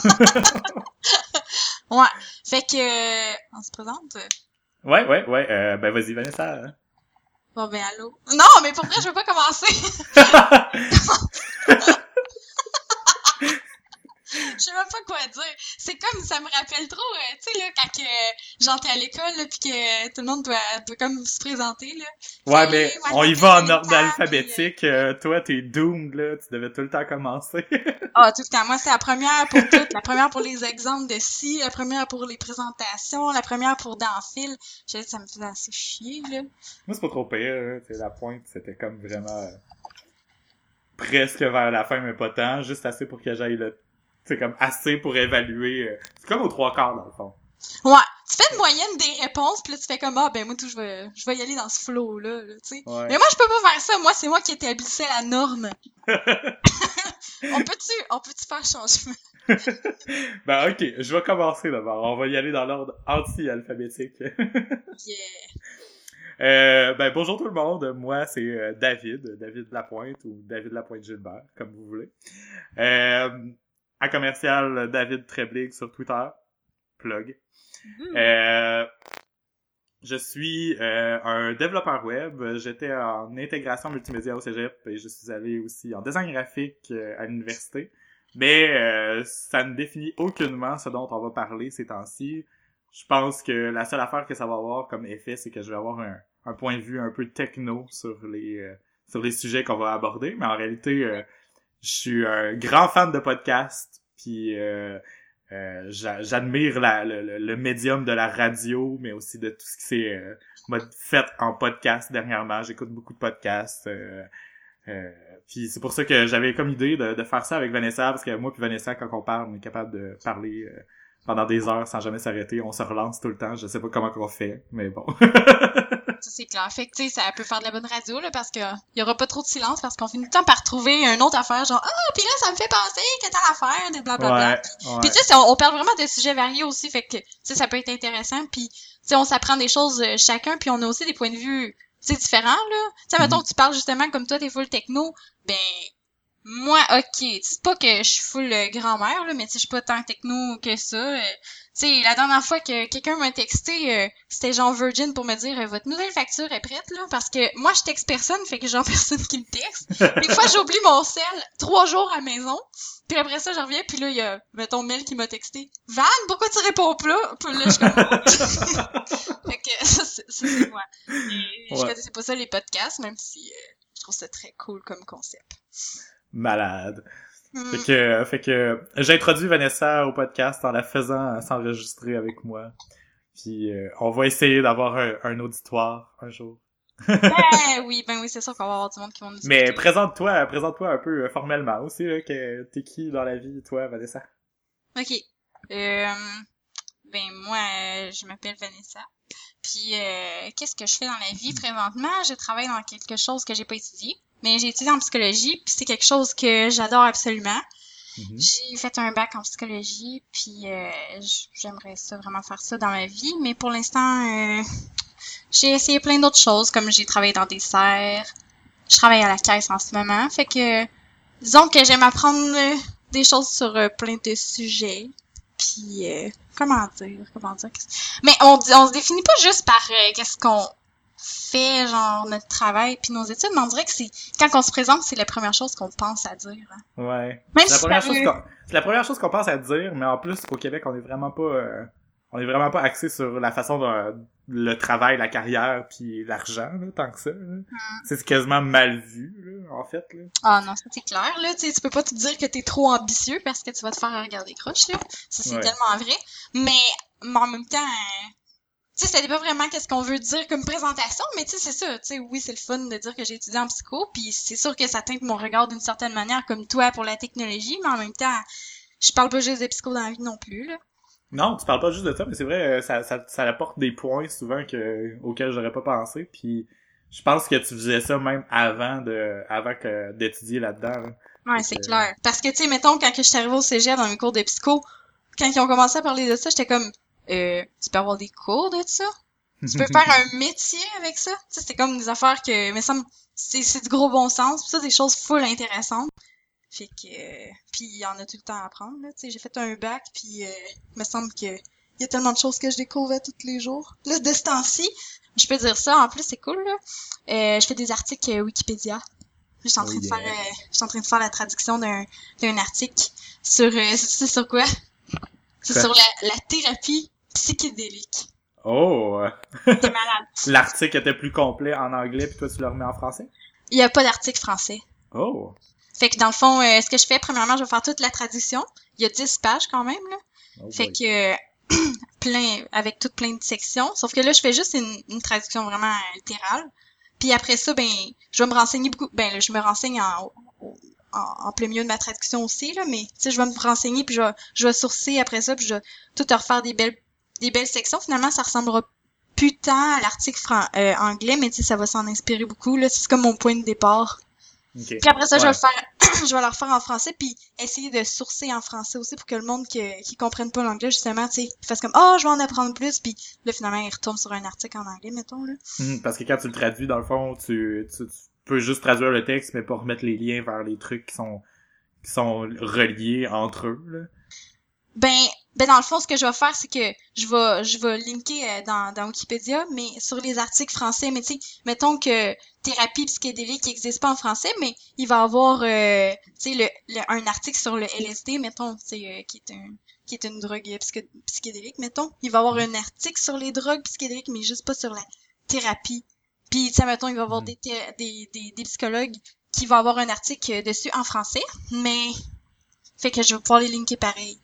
Ouais. Fait que, euh, on se présente? Ouais, ouais, ouais. Euh, ben vas-y, Vanessa. hein. Bon, ben, allô. Non, mais pour vrai, je veux pas commencer. Je sais même pas quoi dire. C'est comme, ça me rappelle trop, euh, tu sais, là, quand j'entrais à l'école, pis que tout le monde doit, doit comme se présenter, là. Ouais, mais on y va en ordre alphabétique. Euh, toi, t'es doomed, là. Tu devais tout le temps commencer. Ah, tout le temps. Moi, c'est la première pour toutes. La première pour les exemples de si, la première pour les présentations, la première pour dans le fil. Je ça me faisait assez chier, là. Moi, c'est pas trop pire. hein. La pointe, c'était comme vraiment euh, presque vers la fin, mais pas tant. Juste assez pour que j'aille le... C'est comme assez pour évaluer. euh, C'est comme aux trois quarts, dans le fond. Ouais. Tu fais une moyenne des réponses, puis là, tu fais comme, ah, ben, moi, tout, je vais, je vais y aller dans ce flow-là, là, tu sais. Ouais. Mais moi, je peux pas faire ça. Moi, c'est moi qui établissais la norme. on peut-tu, on peut-tu faire changement? Ben, ok, je vais commencer d'abord. On va y aller dans l'ordre anti-alphabétique. Yeah. Euh, ben, bonjour tout le monde. Moi, c'est euh, David, David Lapointe ou David Lapointe Gilbert, comme vous voulez. Euh, à commercial David Treblig sur Twitter. Plug. Mhm. Euh, je suis euh, un développeur web. J'étais en intégration multimédia au cégep et je suis allé aussi en design graphique euh, à l'université. Mais euh, ça ne définit aucunement ce dont on va parler ces temps-ci. Je pense que la seule affaire que ça va avoir comme effet, c'est que je vais avoir un, un point de vue un peu techno sur les euh, sur les sujets qu'on va aborder. Mais en réalité, euh, je suis un grand fan de podcasts. Puis euh, euh, j'a- j'admire le, le- médium de la radio, mais aussi de tout ce qui s'est euh, fait en podcast dernièrement. J'écoute beaucoup de podcasts. euh, euh, puis c'est pour ça que j'avais comme idée de, de faire ça avec Vanessa, parce que moi puis Vanessa, quand on parle, on est capable de parler euh, pendant des heures sans jamais s'arrêter. On se relance tout le temps. Je sais pas comment on fait, mais bon. Ça, c'est clair. Fait que, tu sais, ça peut faire de la bonne radio, là, parce que il y aura pas trop de silence, parce qu'on finit le temps par trouver une autre affaire, genre, ah, puis là, ça me fait penser que t'as l'affaire, des blablabla. ouais, ouais. Puis tu sais, c'est- on, on parle vraiment de sujets variés aussi, fait que tu sais, ça peut être intéressant. Puis tu sais, on s'apprend des choses euh, chacun, puis on a aussi des points de vue, tu sais, différents là. Tu sais, mettons Mhm. que tu parles justement comme toi, t'es full techno, ben moi, ok, c'est pas que je suis full euh, grand-mère là, mais tu sais, je suis pas tant techno que ça. euh. tu sais, la dernière fois que quelqu'un m'a texté, euh, c'était genre Virgin pour me dire votre nouvelle facture est prête là, parce que moi je texte personne, fait que genre personne qui me texte. Des fois, j'oublie mon sel trois jours à la maison. Puis après ça, je reviens, puis là, il y a, mettons, Mel qui m'a texté. Van, pourquoi tu réponds pas? Puis là, je suis comme... fait que ça, c'est moi. Et Je connaissais pas ça, les podcasts, même si euh, je trouve ça très cool comme concept. Malade. Hmm. Fait que, fait que j'ai introduit Vanessa au podcast en la faisant s'enregistrer avec moi. Puis euh, on va essayer d'avoir un, un auditoire un jour. Ben oui, ben oui, c'est sûr qu'on va avoir du monde qui va nous Mais écouter. présente-toi, présente-toi un peu euh, formellement aussi, là, que t'es qui dans la vie, toi, Vanessa? Ok. Euh, ben moi, euh, je m'appelle Vanessa. Puis euh, qu'est-ce que je fais dans la vie présentement? Je travaille dans quelque chose que j'ai pas étudié, mais j'ai étudié en psychologie, puis c'est quelque chose que j'adore absolument. Mhm. J'ai fait un bac en psychologie, puis euh, j'aimerais ça vraiment faire ça dans ma vie, mais pour l'instant, euh, j'ai essayé plein d'autres choses, comme j'ai travaillé dans des serres, je travaille à la caisse en ce moment, fait que disons que j'aime apprendre euh, des choses sur euh, plein de sujets, puis euh, comment dire, comment dire, mais on, on se définit pas juste par euh, qu'est-ce qu'on fait, genre notre travail puis nos études, mais on dirait que c'est quand on se présente, c'est la première chose qu'on pense à dire. hein. Ouais. Même C'est la si première ça chose c'est la première chose qu'on pense à dire, mais en plus, au Québec, on est vraiment pas, euh, on est vraiment pas axé sur la façon dont le travail, la carrière, puis l'argent, là, tant que ça. Hmm. C'est quasiment mal vu, là, en fait. Là. Ah non, ça c'est clair, là. Tu tu peux pas te dire que t'es trop ambitieux parce que tu vas te faire regarder croche, là. Ça, c'est Ouais. tellement vrai. Mais, mais en même temps, euh, tu sais, ça dépend vraiment qu'est-ce qu'on veut dire comme présentation, mais tu sais, c'est ça. Tu sais, oui, c'est le fun de dire que j'ai étudié en psycho, puis c'est sûr que ça teinte mon regard d'une certaine manière, comme toi, pour la technologie, mais en même temps, je parle pas juste de psycho dans la vie non plus, là. Non, tu parles pas juste de ça, mais c'est vrai, euh, ça, ça, ça apporte des points souvent que, auxquels j'aurais pas pensé, puis je pense que tu faisais ça même avant de, avant que d'étudier là-dedans. là. Ouais, c'est Euh, clair. Parce que, tu sais, mettons, quand que je suis arrivée au cégep dans mes cours de psycho, quand ils ont commencé à parler de ça, j'étais comme, euh, tu peux avoir des cours de ça? Tu peux faire un métier avec ça? Tu sais, c'était comme des affaires que, mais ça me, c'est, c'est du gros bon sens. Ça, des choses full intéressantes. Fait que, euh, puis il y en a tout le temps à apprendre, là. Tu sais, j'ai fait un bac, puis euh, il me semble que Il y a tellement de choses que je découvre tous les jours. Là, de ce temps-ci, je peux dire ça, en plus, c'est cool, là. Euh, je fais des articles euh, Wikipédia. Je suis en train de faire, euh, je suis en train de faire la traduction d'un, d'un article sur, euh, c'est sur quoi? C'est sur la, la thérapie psychédélique. Oh! T'es malade. L'article était plus complet en anglais, puis toi, tu le remets en français? Il y a pas d'article français. Oh! Fait que dans le fond, euh, ce que je fais, premièrement, je vais faire toute la traduction. Il y a 10 pages quand même, là. Oh Fait boy. que, euh, plein, avec toutes plein de sections. Sauf que là, je fais juste une, une traduction vraiment littérale. Puis après ça, ben, je vais me renseigner beaucoup. Ben, là, je me renseigne en, en, en plein milieu de ma traduction aussi, là. Mais, tu sais, je vais me renseigner, puis je vais, je vais sourcer après ça, puis je vais tout refaire des belles, des belles sections. Finalement, ça ressemblera plus tant à l'article fran- euh, anglais, mais tu sais, ça va s'en inspirer beaucoup, là. C'est comme mon point de départ. Puis après ça, je vais le faire, je vais le refaire en français, puis essayer de sourcer en français aussi pour que le monde qui, qui comprenne pas l'anglais, justement, tu sais, fasse comme, oh, je vais en apprendre plus, puis là, finalement, il retourne sur un article en anglais, mettons, là. Mhm, Parce que quand tu le traduis, dans le fond, tu, tu, tu peux juste traduire le texte, mais pas remettre les liens vers les trucs qui sont qui sont reliés entre eux. Là. Ben, ben dans le fond, ce que je vais faire, c'est que je vais, je vais linker euh, dans, dans Wikipédia, mais sur les articles français, mais tu sais, mettons que thérapie psychédélique n'existe pas en français, mais il va y avoir, euh, tu sais, le, le- un article sur le LSD, mettons, tu sais, euh, qui est un qui est une drogue psyché- psychédélique, mettons. Il va y avoir un article sur les drogues psychédéliques, mais juste pas sur la thérapie. Puis, tu sais, mettons, il va y avoir Mhm. des, des, des, des psychologues qui vont avoir un article dessus en français, mais fait que je vais pouvoir les linker pareil.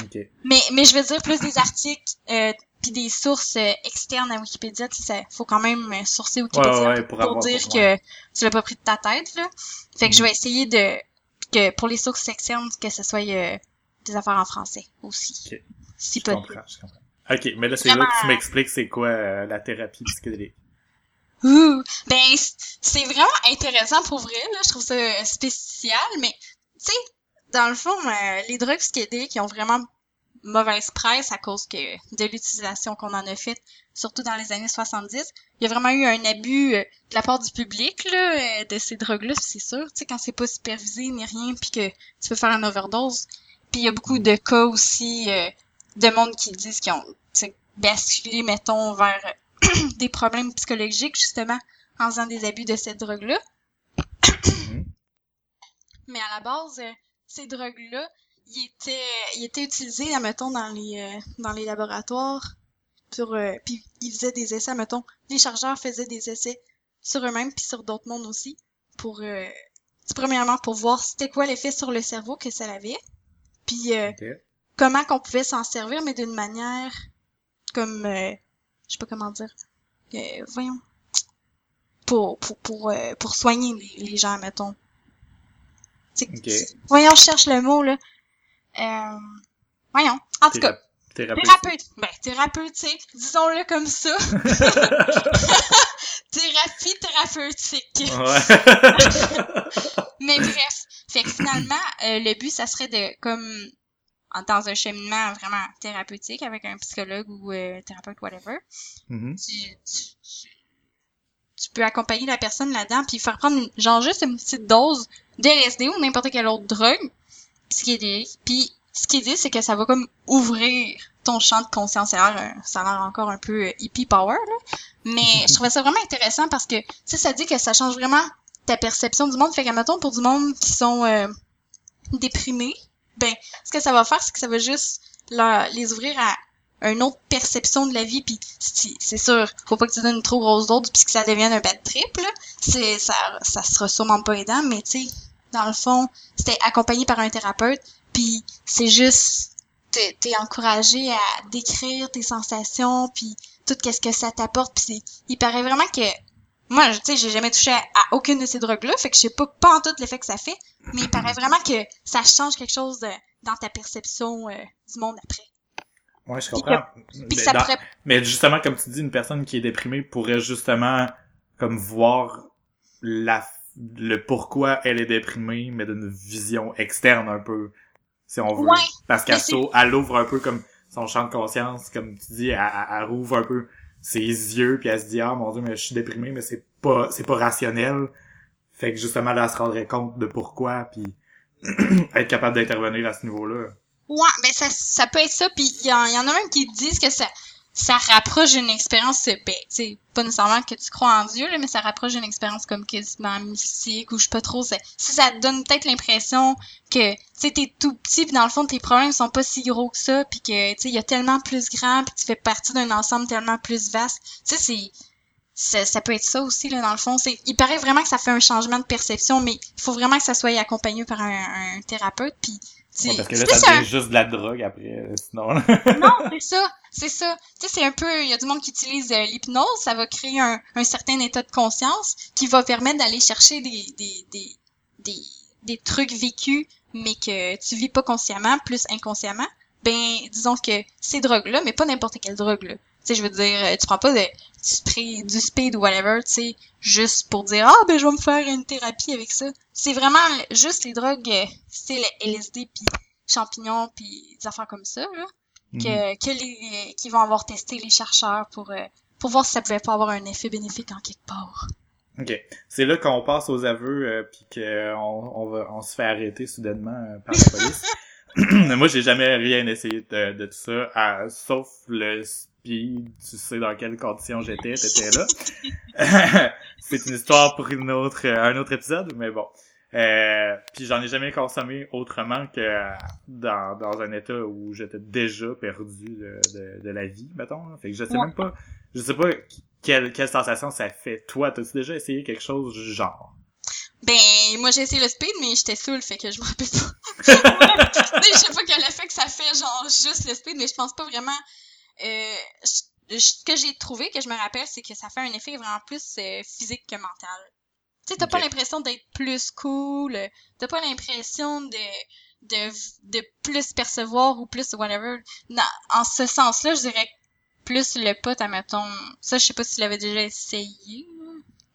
Ok. Mais, mais je veux dire, plus des articles euh, puis des sources euh, externes à Wikipédia, tu sais, faut quand même euh, sourcer Wikipédia Ouais, ouais, pour pour, avoir- dire pour- que tu l'as pas pris de ta tête, là. Fait que je vais essayer de, que pour les sources externes, que ce soit euh, des affaires en français aussi. Ok. Si Je possible. comprends, je comprends. Ok, mais là, c'est là que tu m'expliques c'est quoi la thérapie psychédélique. Ouh, ben, c'est vraiment intéressant pour vrai, là. Je trouve ça spécial, mais, tu sais, dans le fond, euh, les drogues psychédéliques, ils ont vraiment mauvaise presse à cause que de l'utilisation qu'on en a faite, surtout dans les années 70. Il y a vraiment eu un abus euh, de la part du public, là, euh, de ces drogues-là, c'est sûr. Tu sais, quand c'est pas supervisé ni rien, puis que tu peux faire une overdose. Puis il y a beaucoup de cas aussi de monde qui disent qu'ils ont tu sais, basculé, mettons, vers des problèmes psychologiques, justement, en faisant des abus de cette drogue-là. Mhm. Mais à la base, ces drogues-là, ils étaient, ils étaient utilisés, admettons, dans les, euh, dans les laboratoires. Sur, euh, puis ils faisaient des essais, mettons. Les chargeurs faisaient des essais sur eux-mêmes puis sur d'autres mondes aussi. Pour, euh, premièrement, pour voir c'était quoi l'effet sur le cerveau que ça avait. Puis euh, Ok. comment qu'on pouvait s'en servir, mais d'une manière comme, euh, je sais pas comment dire, euh, voyons, pour pour pour euh, pour soigner les, les gens, mettons. Voyons, je cherche le mot là. Euh, voyons. En tout cas, Théra- thérapeutique. thérapeute, ben thérapeutique, disons-le comme ça. Thérapie thérapeutique. Ouais. Mais bref, fait que finalement, euh, le but, ça serait de, comme, dans un cheminement vraiment thérapeutique avec un psychologue ou euh, thérapeute, whatever, Mhm. tu, tu, tu- tu peux accompagner la personne là-dedans puis faire prendre, une- genre, juste une petite dose de LSD ou n'importe quelle autre drogue psychédélique. Puis, ce qu'il dit, c'est que ça va comme ouvrir ton champ de conscience. Ça a l'air, ça a l'air encore un peu euh, hippie power, là. Mais je trouvais ça vraiment intéressant parce que, sais, ça dit que ça change vraiment ta perception du monde. Fait qu'à mettons, pour du monde qui sont euh, déprimés, ben, ce que ça va faire, c'est que ça va juste leur- les ouvrir à une autre perception de la vie. Puis c'est sûr, faut pas que tu donnes une trop grosse dose puis que ça devienne un bad trip, là. C'est, ça, ça sera sûrement pas aidant, mais tu sais, dans le fond, c'était accompagné par un thérapeute, puis c'est juste, t'es, t'es encouragé à décrire tes sensations, puis tout qu'est-ce que ça t'apporte, puis il paraît vraiment que moi, tu sais, j'ai jamais touché à, aucune de ces drogues-là, fait que je sais pas, pas en tout l'effet que ça fait, mais il paraît vraiment que ça change quelque chose dans ta perception euh, du monde après. Ouais, je Puis comprends. Puis Mais dans- justement, comme tu dis, une personne qui est déprimée pourrait justement comme voir la le pourquoi elle est déprimée, mais d'une vision externe un peu, si on veut. Ouais, Parce qu'elle elle ouvre un peu comme son champ de conscience, comme tu dis, elle, elle- elle rouvre un peu ses yeux, puis elle se dit ah mon dieu, mais je suis déprimée, mais c'est pas c'est pas rationnel. Fait que justement là, elle se rendrait compte de pourquoi, puis être capable d'intervenir à ce niveau-là. Ouais, ben ça, ça peut être ça, puis il y, y en a même qui disent que ça ça rapproche d'une expérience, euh, ben, c'est pas nécessairement que tu crois en Dieu, là, mais ça rapproche d'une expérience comme quasiment mystique ou je sais pas trop. Ça, ça donne peut-être l'impression que, tu t'es tout petit puis dans le fond tes problèmes sont pas si gros que ça puis que, il y a tellement plus grand puis tu fais partie d'un ensemble tellement plus vaste. Tu c'est ça, ça peut être ça aussi là dans le fond c'est il paraît vraiment que ça fait un changement de perception mais il faut vraiment que ça soit accompagné par un, un thérapeute puis Ouais, parce que c'est là, plus ça un- juste de la drogue après, euh, sinon. non, c'est ça, c'est ça. Tu sais, c'est un peu, il y a du monde qui utilise euh, l'hypnose, ça va créer un, un certain état de conscience qui va permettre d'aller chercher des, des, des, des, des trucs vécus, mais que tu vis pas consciemment, plus inconsciemment. Ben, disons que ces drogues-là, mais pas n'importe quelle drogue, là. Tu sais, je veux dire, euh, tu prends pas de, du spray, du speed ou whatever, tu sais, juste pour dire, ah, ben, je vais me faire une thérapie avec ça. C'est vraiment juste les drogues, euh, style LSD puis champignons puis des affaires comme ça, là Mhm. que, que les, qui vont avoir testé les chercheurs pour, euh, pour voir si ça pouvait pas avoir un effet bénéfique en quelque part. Ok. C'est là qu'on passe aux aveux, euh, puis qu'on on va, on se fait arrêter soudainement euh, par la police. Moi, j'ai jamais rien essayé de, de tout ça, à- sauf le speed. Tu sais dans quelles conditions j'étais, t'étais là. C'est une histoire pour une autre, un autre épisode, mais bon. Euh, puis j'en ai jamais consommé autrement que dans, dans un état où j'étais déjà perdu de, de, de la vie, mettons. Fait que je sais Ouais. même pas, je sais pas quelle, quelle sensation ça fait. Toi, t'as-tu déjà essayé quelque chose du genre? Ben, moi j'ai essayé le speed, mais j'étais saoul, fait que je me rappelle pas. Je sais pas quel effet que ça fait, genre juste le speed, mais je pense pas vraiment. Euh, je- ce que j'ai trouvé, que je me rappelle, c'est que ça fait un effet vraiment plus euh, physique que mental. Tu sais, t'as Ok. pas l'impression d'être plus cool, euh, t'as pas l'impression de, de, de plus percevoir ou plus whatever. Non, en ce sens-là, je dirais plus le pote, admettons. Ça, je sais pas si tu l'avais déjà essayé.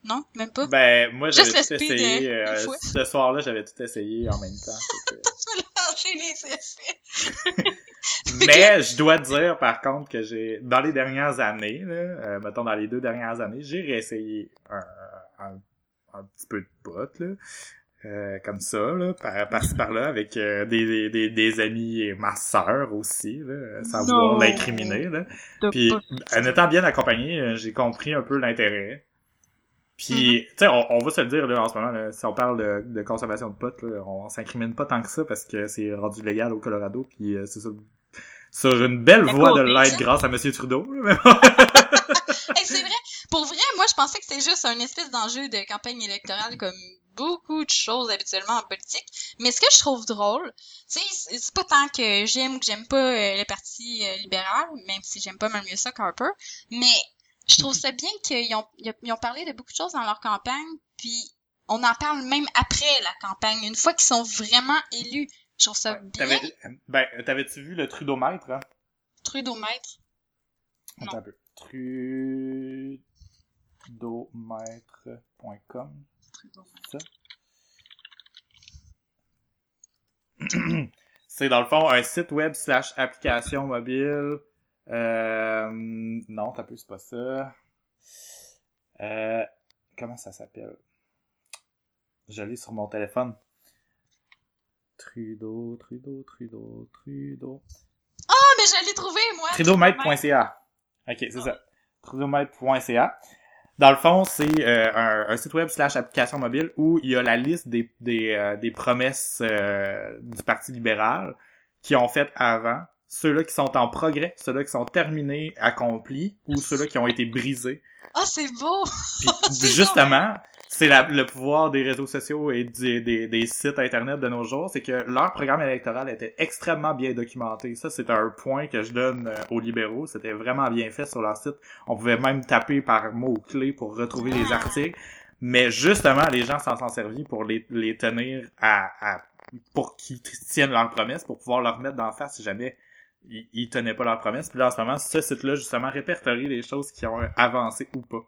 Non, même pas? Ben, moi, j'avais tout essayé. euh, une euh, fois. ce soir-là, j'avais tout essayé en même temps. vas lâcher les effets. Mais je dois dire, par contre, que j'ai, dans les dernières années, là, euh, mettons dans les deux dernières années, j'ai réessayé un, un, un petit peu de pot, là. euh, comme ça, là, par, par-ci par-là, avec euh, des, des, des, amis et ma sœur aussi, là, sans vouloir l'incriminer. Là. Puis, en étant bien accompagné, euh, j'ai compris un peu l'intérêt. Puis, tu sais, on, on va se le dire, là, en ce moment, là, si on parle de, de consommation de pot, là, on s'incrimine pas tant que ça parce que c'est rendu légal au Colorado, puis euh, c'est ça, sur une belle voie de hein? grâce à Monsieur Trudeau. Hey, c'est vrai. Pour vrai, moi, je pensais que c'était juste un espèce d'enjeu de campagne électorale comme beaucoup de choses habituellement en politique. Mais ce que je trouve drôle, tu sais, c'est c'est pas tant que j'aime ou que j'aime pas euh, le parti euh, libéral, même si j'aime pas mal mieux ça qu'Harper, mais je trouve ça bien qu'ils ont, ils ont parlé de beaucoup de choses dans leur campagne, puis on en parle même après la campagne, une fois qu'ils sont vraiment élus. Je trouve ça bien. Ben, t'avais-tu vu le Trudeau-mètre, hein? Trudeau-maître. Non. Attends un peu. Trudeaumaître.com. ça? C'est dans le fond un site web slash application mobile. Euh, non, t'as peu, c'est pas ça. Euh, comment ça s'appelle? Je l'ai sur mon téléphone. Trudeau, Trudeau, Trudeau, Trudeau. Ah, mais je l'ai trouvé, moi! Trudeaumaître.ca. Ok, c'est ça. Trudeaumaître.ca. Dans le fond, c'est euh, un, un site web slash application mobile où il y a la liste des, des, euh, des promesses euh, du Parti libéral qui ont fait avant, ceux-là qui sont en progrès, ceux-là qui sont terminés, accomplis, ou ceux-là qui ont été brisés. Ah, c'est beau! Puis justement, c'est le pouvoir des réseaux sociaux et des, des, des sites internet de nos jours, c'est que leur programme électoral était extrêmement bien documenté. Ça, c'est un point que je donne euh, aux libéraux. C'était vraiment bien fait sur leur site. On pouvait même taper par mots-clés pour retrouver les Ah. articles. Mais justement, les gens s'en sont servis pour les, les tenir à, à pour qu'ils tiennent leurs promesses, pour pouvoir leur mettre d'en face si jamais ils, ils tenaient pas leurs promesses. Puis là, en ce moment, ce site-là, justement, répertorie les choses qui ont avancé ou pas.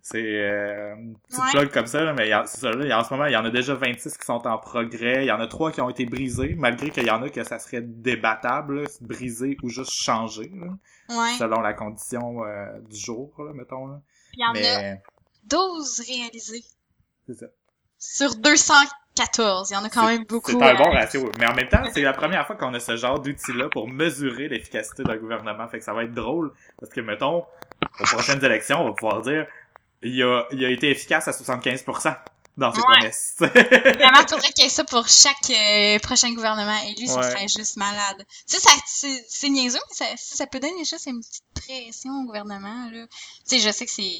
C'est euh, une petite Ouais. plug comme ça, là, mais c'est ça, là, en ce moment, il y en a déjà 26 qui sont en progrès. Il y en a trois qui ont été brisés, malgré qu'il y en a que ça serait débattable, là, briser ou juste changer, là, Ouais. selon la condition euh, du jour, là, mettons. Là. Il y en a Mais 12 réalisés. c'est ça. Sur 200 14. Il y en a quand même beaucoup. C'est un bon euh, ratio. Mais en même temps, c'est la première fois qu'on a ce genre d'outil-là pour mesurer l'efficacité d'un gouvernement. Fait que ça va être drôle. Parce que, mettons, aux prochaines élections, on va pouvoir dire, il a, il a été efficace à 75% dans ses Ouais. promesses. Vraiment, faudrait qu'il y ait ça pour chaque euh, prochain gouvernement élu, ça Ouais. serait juste malade. Tu sais, ça, c'est, c'est niaiseux, mais ça, ça peut donner juste une petite pression au gouvernement, là. Tu sais, je sais que c'est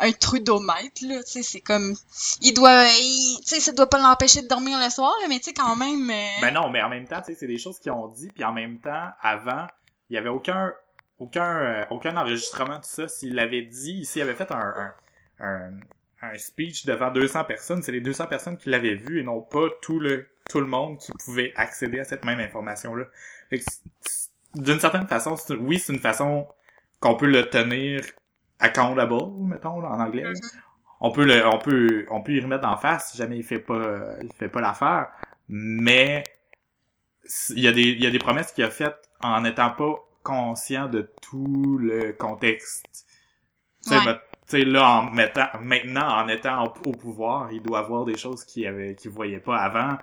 un trudomètre, là, tu sais, c'est comme, il doit, tu sais, ça doit pas l'empêcher de dormir le soir, mais tu sais, quand même, euh, Ben non, mais en même temps, tu sais, c'est des choses qu'ils ont dit, puis en même temps, avant, il y avait aucun aucun euh, aucun enregistrement de ça. S'il l'avait dit, s'il avait fait un, un, un, un speech devant 200 personnes, c'est les 200 personnes qui l'avaient vu et non pas tout le tout le monde qui pouvait accéder à cette même information-là. D'une certaine façon, oui, c'est une façon qu'on peut le tenir accountable, mettons, là, en anglais. là. On peut le, on peut, on peut y remettre en face si jamais il fait pas, il fait pas l'affaire. Mais il y a des, il y a des promesses qu'il a faites en n'étant pas conscient de tout le contexte. Tu sais, Ouais. tu sais, là, en mettant, maintenant, en étant au, au pouvoir, il doit voir des choses qu'il avait, qu'il voyait pas avant.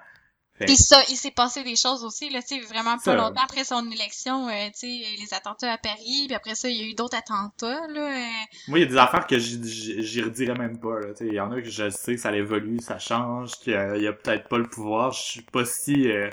Que- Pis ça, il s'est passé des choses aussi, là, tu sais, vraiment pas longtemps après son élection, euh, tu sais, les attentats à Paris, puis après ça, il y a eu d'autres attentats, là. euh, Moi, il y a des affaires que j'y- redirais même pas. là. Tu sais, Il y en a que je sais, ça évolue, ça change, qu'il y a, il y a peut-être pas le pouvoir. Je suis pas si euh,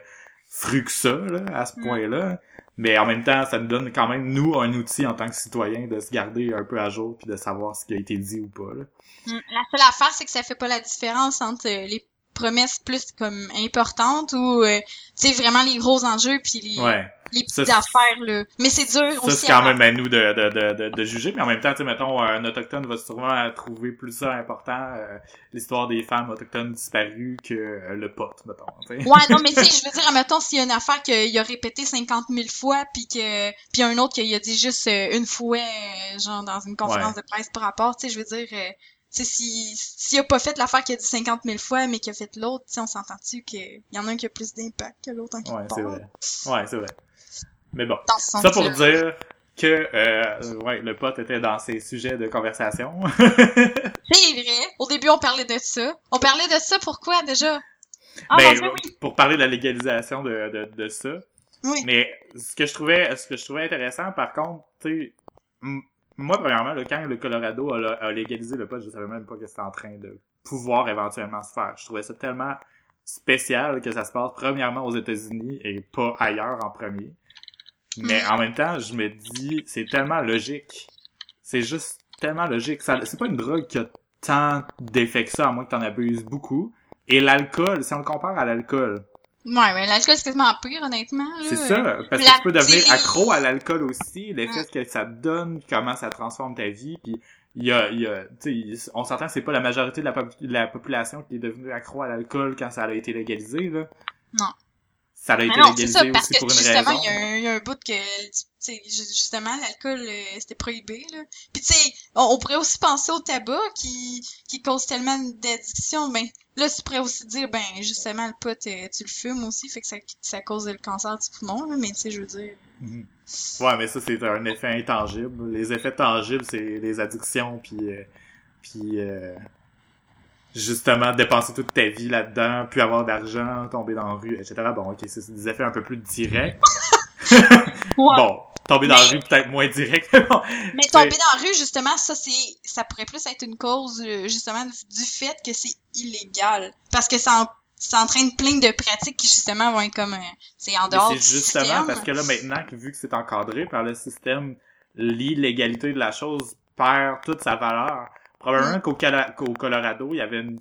fru que ça, là, à ce Mm. point-là. Mais en même temps, ça nous donne quand même, nous, un outil en tant que citoyen de se garder un peu à jour puis de savoir ce qui a été dit ou pas. Là. Mm. La seule affaire, c'est que ça fait pas la différence entre euh, les promesses plus comme importantes ou, euh, tu sais, vraiment les gros enjeux puis les, Ouais. les petites affaires, là. Mais c'est dur Ça, aussi. c'est quand même à nous de, de, de, de, juger, mais en même temps, tu sais, mettons, un autochtone va sûrement trouver plus ça important, euh, l'histoire des femmes autochtones disparues que euh, le pot, mettons. Ouais, non, mais tu sais, je veux dire, admettons, s'il y a une affaire qu'il a répété 50 000 fois, puis que, puis un autre qu'il a dit juste euh, une fois, euh, genre dans une conférence de presse par rapport, tu sais, je veux dire, sais, si, s'il a pas fait l'affaire qu'il a dit 50 000 fois, mais qu'il a fait l'autre, on s'entend-tu qu'il y en a un qui a plus d'impact que l'autre en quelque Ouais, c'est vrai. Ouais, c'est vrai. Mais bon. Dans Ça pour dire que euh, ouais, le pote était dans ses sujets de conversation. C'est vrai. Au début, on parlait de ça. On parlait de ça pourquoi, déjà? Ah, ben, Dieu, oui. pour parler de la légalisation de, de, de ça. Oui. Mais ce que je trouvais ce que je trouvais intéressant, par contre, tu moi, premièrement, là, quand le Colorado a, a légalisé le pot, je savais même pas que c'était en train de pouvoir éventuellement se faire. Je trouvais ça tellement spécial que ça se passe premièrement aux États-Unis et pas ailleurs en premier. Mais Mm. en même temps, je me dis, c'est tellement logique. C'est juste tellement logique. C'est pas une drogue qui a tant d'effets que ça, à moins que t'en abuses beaucoup. Et l'alcool, si on le compare à l'alcool, Ouais, mais l'alcool, c'est quasiment pire, honnêtement. c'est ça. Parce que tu peux devenir accro à l'alcool aussi, l'effet que ça te donne, comment ça transforme ta vie, puis il y a, il y a, tu sais, on s'entend que c'est pas la majorité de la, pop- de la population qui est devenue accro à l'alcool quand ça a été légalisé, là. Non. Ça a été non, légalisé ça, parce aussi que pour une justement, raison. il y, a un- il y a un bout que, justement, l'alcool, euh, c'était prohibé, là. Puis tu sais, on, on pourrait aussi penser au tabac qui, qui cause tellement d'addiction, ben, là, tu pourrais aussi dire, ben, justement, le pot, euh, tu le fumes aussi, fait que ça, ça cause le cancer du poumon, là, mais tu sais, je veux dire... Mhm. Ouais, mais ça, c'est un effet intangible. Les effets tangibles, c'est les addictions, puis euh, puis euh, justement, dépenser toute ta vie là-dedans, puis avoir d'argent, tomber dans la rue, etc. Bon, ok, c'est des effets un peu plus directs. Bon, tomber dans la rue, peut-être moins direct, mais bon. Mais tomber dans la rue, justement, ça, c'est, ça pourrait plus être une cause, euh, justement, du, fait que c'est illégal. Parce que ça, en- ça entraîne plein de pratiques qui, justement, vont être comme, euh, c'est en Mais dehors c'est justement système. parce que là, maintenant, vu que c'est encadré par le système, l'illégalité de la chose perd toute sa valeur. Probablement qu'au Colorado, il y avait une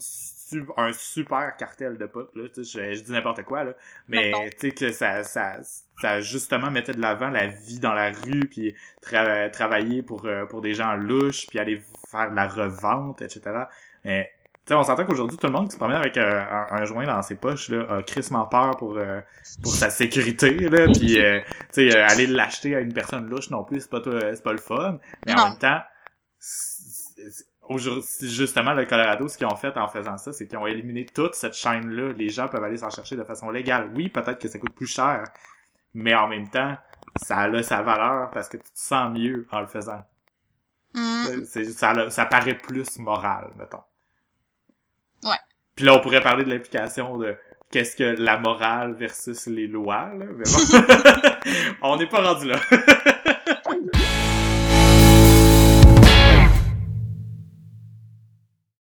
un super cartel de potes, là. Je, je dis n'importe quoi, là. Mais, tu sais, que ça, ça, ça justement mettait de l'avant la vie dans la rue, puis tra- travailler pour, euh, pour des gens louches, puis aller faire de la revente, etc. Mais, tu sais, on s'entend qu'aujourd'hui, tout le monde qui se promène avec euh, un, un joint dans ses poches, là, a crissement peur pour, euh, pour sa sécurité, là, puis, tu sais, aller l'acheter à une personne louche non plus, c'est pas, c'est pas le fun. Mais en même temps, justement, le Colorado, ce qu'ils ont fait en faisant ça, c'est qu'ils ont éliminé toute cette chaîne-là. Les gens peuvent aller s'en chercher de façon légale. Oui, peut-être que ça coûte plus cher, mais en même temps, ça a sa valeur parce que tu te sens mieux en le faisant. Mm. Ça, ça paraît plus moral, mettons. Ouais. Puis là, on pourrait parler de l'implication de qu'est-ce que la morale versus les lois, là. Mais bon, on n'est pas rendu là.